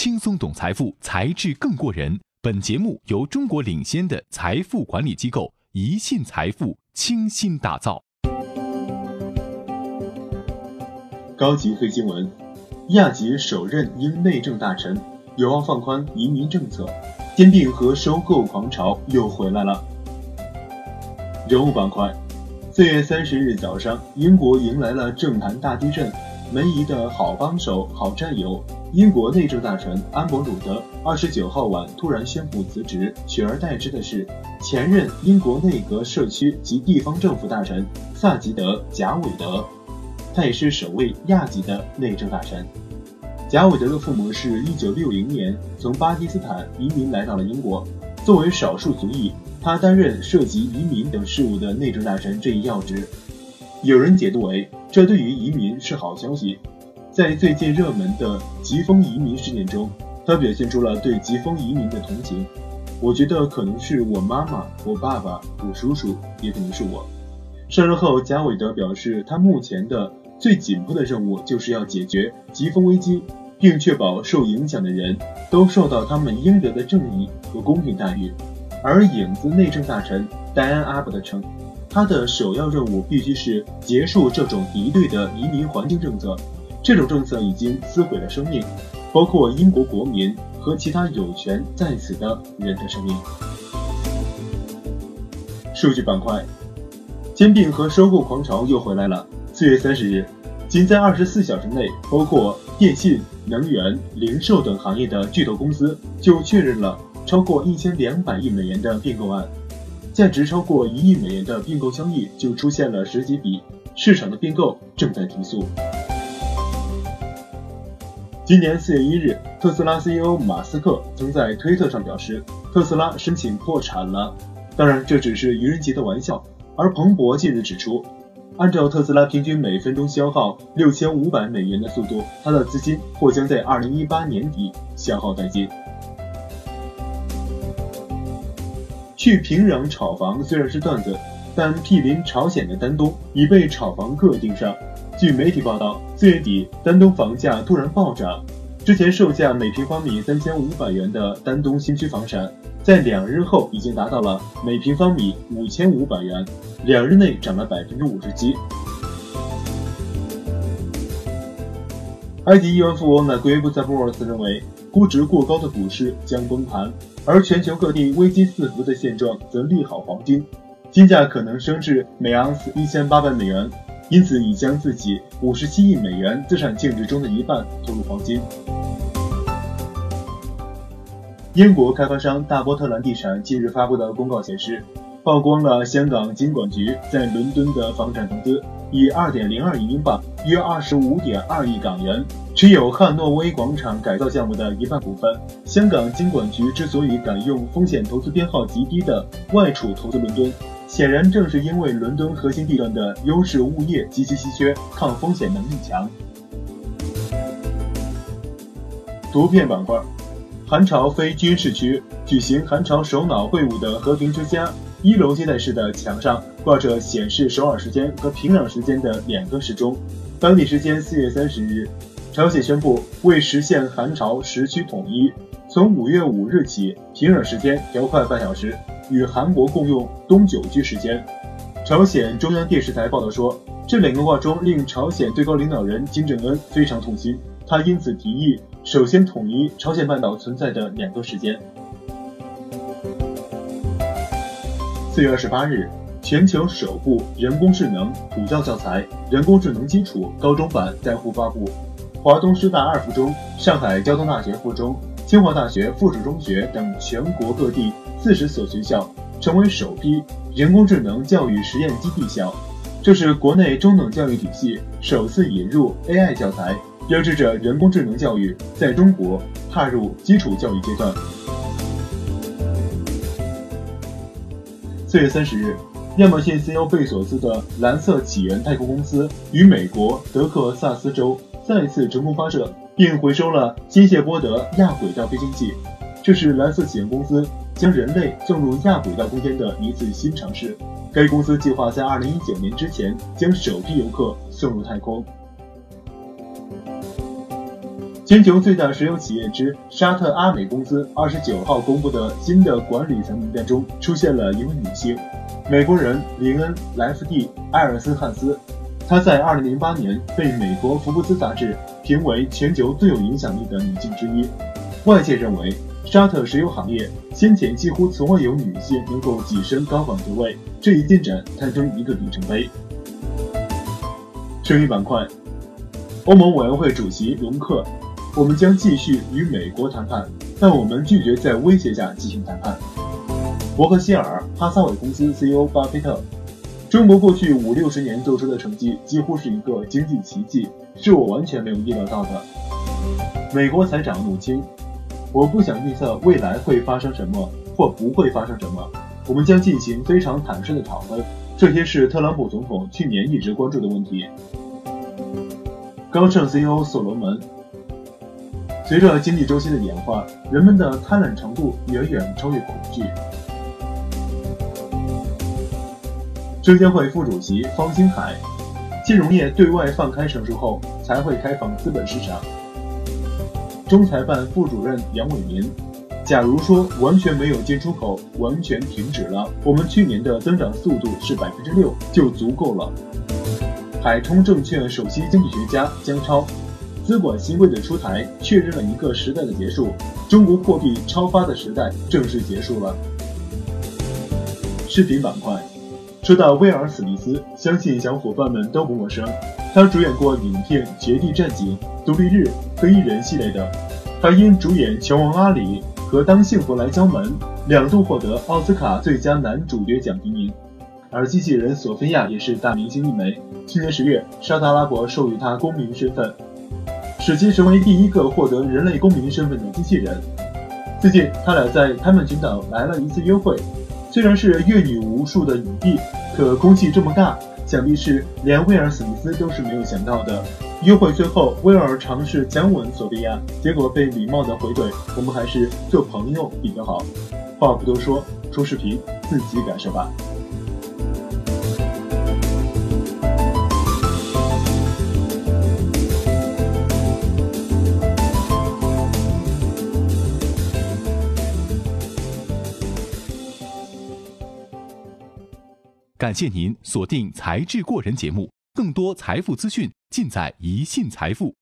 轻松懂财富，才智更过人。本节目由中国领先的财富管理机构宜信财富倾心打造。高级黑新闻：亚吉首任英内政大臣，有望放宽移民政策。兼并和收购狂潮又回来了。人物板块：四月三十日早上，英国迎来了政坛大地震。梅姨的好帮手、好战友，英国内政大臣安博鲁德，二十九号晚突然宣布辞职，取而代之的是前任英国内阁社区及地方政府大臣萨吉德·贾韦德，他也是首位亚籍的内政大臣。贾韦德的父母是一九六零年从巴基斯坦移民来到了英国，作为少数族裔，他担任涉及移民等事务的内政大臣这一要职。有人解读为，这对于移民是好消息。在最近热门的疾风移民事件中，他表现出了对疾风移民的同情。我觉得可能是我妈妈、我爸爸、我叔叔，也可能是我。上任后，贾韦德表示，他目前的最紧迫的任务就是要解决疾风危机，并确保受影响的人都受到他们应得的正义和公平待遇。而影子内政大臣戴安·阿伯特称。他的首要任务必须是结束这种敌对的移民环境政策，这种政策已经撕毁了生命，包括英国国民和其他有权在此的人的生命。数据板块，兼并和收购狂潮又回来了。四月三十日，仅在二十四小时内，包括电信、能源、零售等行业的巨头公司就确认了超过一千两百亿美元的并购案。价值超过一亿美元的并购交易就出现了十几笔，市场的并购正在提速。今年四月一日，特斯拉 CEO 马斯克曾在推特上表示，特斯拉申请破产了。当然，这只是愚人节的玩笑。而彭博近日指出，按照特斯拉平均每分钟消耗六千五百美元的速度，它的资金或将在二零一八年底消耗殆尽。去平壤炒房虽然是段子，但毗邻朝鲜的丹东已被炒房客盯上。据媒体报道，四月底丹东房价突然暴涨，之前售价每平方米三千五百元的丹东新区房产，在两日后已经达到了每平方米五千五百元，两日内涨了百分之五十七。埃及亿万富翁纳圭布萨布尔斯认为。估值过高的股市将崩盘，而全球各地危机四伏的现状则利好黄金，金价可能升至每盎司一千八百美元，因此已将自己五十七亿美元资产净值中的一半投入黄金。英国开发商大波特兰地产近日发布的公告显示，曝光了香港金管局在伦敦的房产投资，以二点零二亿英镑（约二十五点二亿港元）。持有汉诺威广场改造项目的一半股份。香港金管局之所以敢用风险投资编号极低的外储投资伦敦，显然正是因为伦敦核心地段的优势物业极其稀缺，抗风险能力强。图片板块，韩朝非军事区举行韩朝首脑会晤的和平之家一楼接待室的墙上挂着显示首尔时间和平壤时间的两个时钟，当地时间四月三十日。朝鲜宣布，为实现韩朝时区统一，从五月五日起，平壤时间调快半小时，与韩国共用东九区时间。朝鲜中央电视台报道说，这两个话中令朝鲜最高领导人金正恩非常痛心，他因此提议首先统一朝鲜半岛存在的两个时间。四月二十八日，全球首部人工智能普教教材《人工智能基础高中版》在沪发布。华东师大二附中、上海交通大学附中、清华大学附属中学等全国各地四十所学校成为首批人工智能教育实验基地校。这是国内中等教育体系首次引入 AI 教材，标志着人工智能教育在中国踏入基础教育阶段。四月三十日，亚马逊 CEO 贝索斯的蓝色起源太空公司与美国德克萨斯州。再次成功发射并回收了机械波德亚轨道飞行器，这是蓝色起源公司将人类送入亚轨道空间的一次新尝试。该公司计划在二零一九年之前将首批游客送入太空。全球最大石油企业之沙特阿美公司二十九号公布的新的管理层名单中出现了一位女性，美国人林恩·莱弗蒂·埃尔斯汉斯。她在二零零八年被美国福布斯杂志评为全球最有影响力的女性之一。外界认为，沙特石油行业先前几乎从未有女性能够跻身高管职位，这一进展堪称一个里程碑。生育板块，欧盟委员会主席容克。我们将继续与美国谈判，但我们拒绝在威胁下进行谈判。伯克希尔哈撒韦公司 CEO 巴菲特，中国过去五六十年做出的成绩几乎是一个经济奇迹，是我完全没有意料到的。美国财长努钦，我不想预测未来会发生什么或不会发生什么，我们将进行非常坦率的讨论，这些是特朗普总统去年一直关注的问题。高盛 CEO 所罗门。随着经济周期的演化，人们的贪婪程度远远超越恐惧。证监会副主席方星海，金融业对外放开成熟后，才会开放资本市场。中财办副主任杨伟民，假如说完全没有进出口，完全停止了，我们去年的增长速度是百分之六，就足够了。海通证券首席经济学家姜超。资管新规的出台，确认了一个时代的结束，中国货币超发的时代正式结束了。视频板块，说到威尔·史密斯，相信小伙伴们都不陌生。他主演过影片《绝地战警》《独立日》《黑衣人》系列的，还因主演《拳王阿里》和《当幸福来敲门》两度获得奥斯卡最佳男主角奖提名。而机器人索菲亚也是大明星一枚，去年十月，沙特阿拉伯授予他公民身份。使其成为第一个获得人类公民身份的机器人。最近，他俩在开曼群岛来了一次约会，虽然是阅女无数的影帝，可空气这么大，想必是连威尔·史密斯都是没有想到的。约会最后，威尔尝试强吻索菲亚，结果被礼貌的回怼：“我们还是做朋友比较好。”话不多说，出视频自己感受吧。感谢您锁定《才智过人》节目，更多财富资讯尽在宜信财富。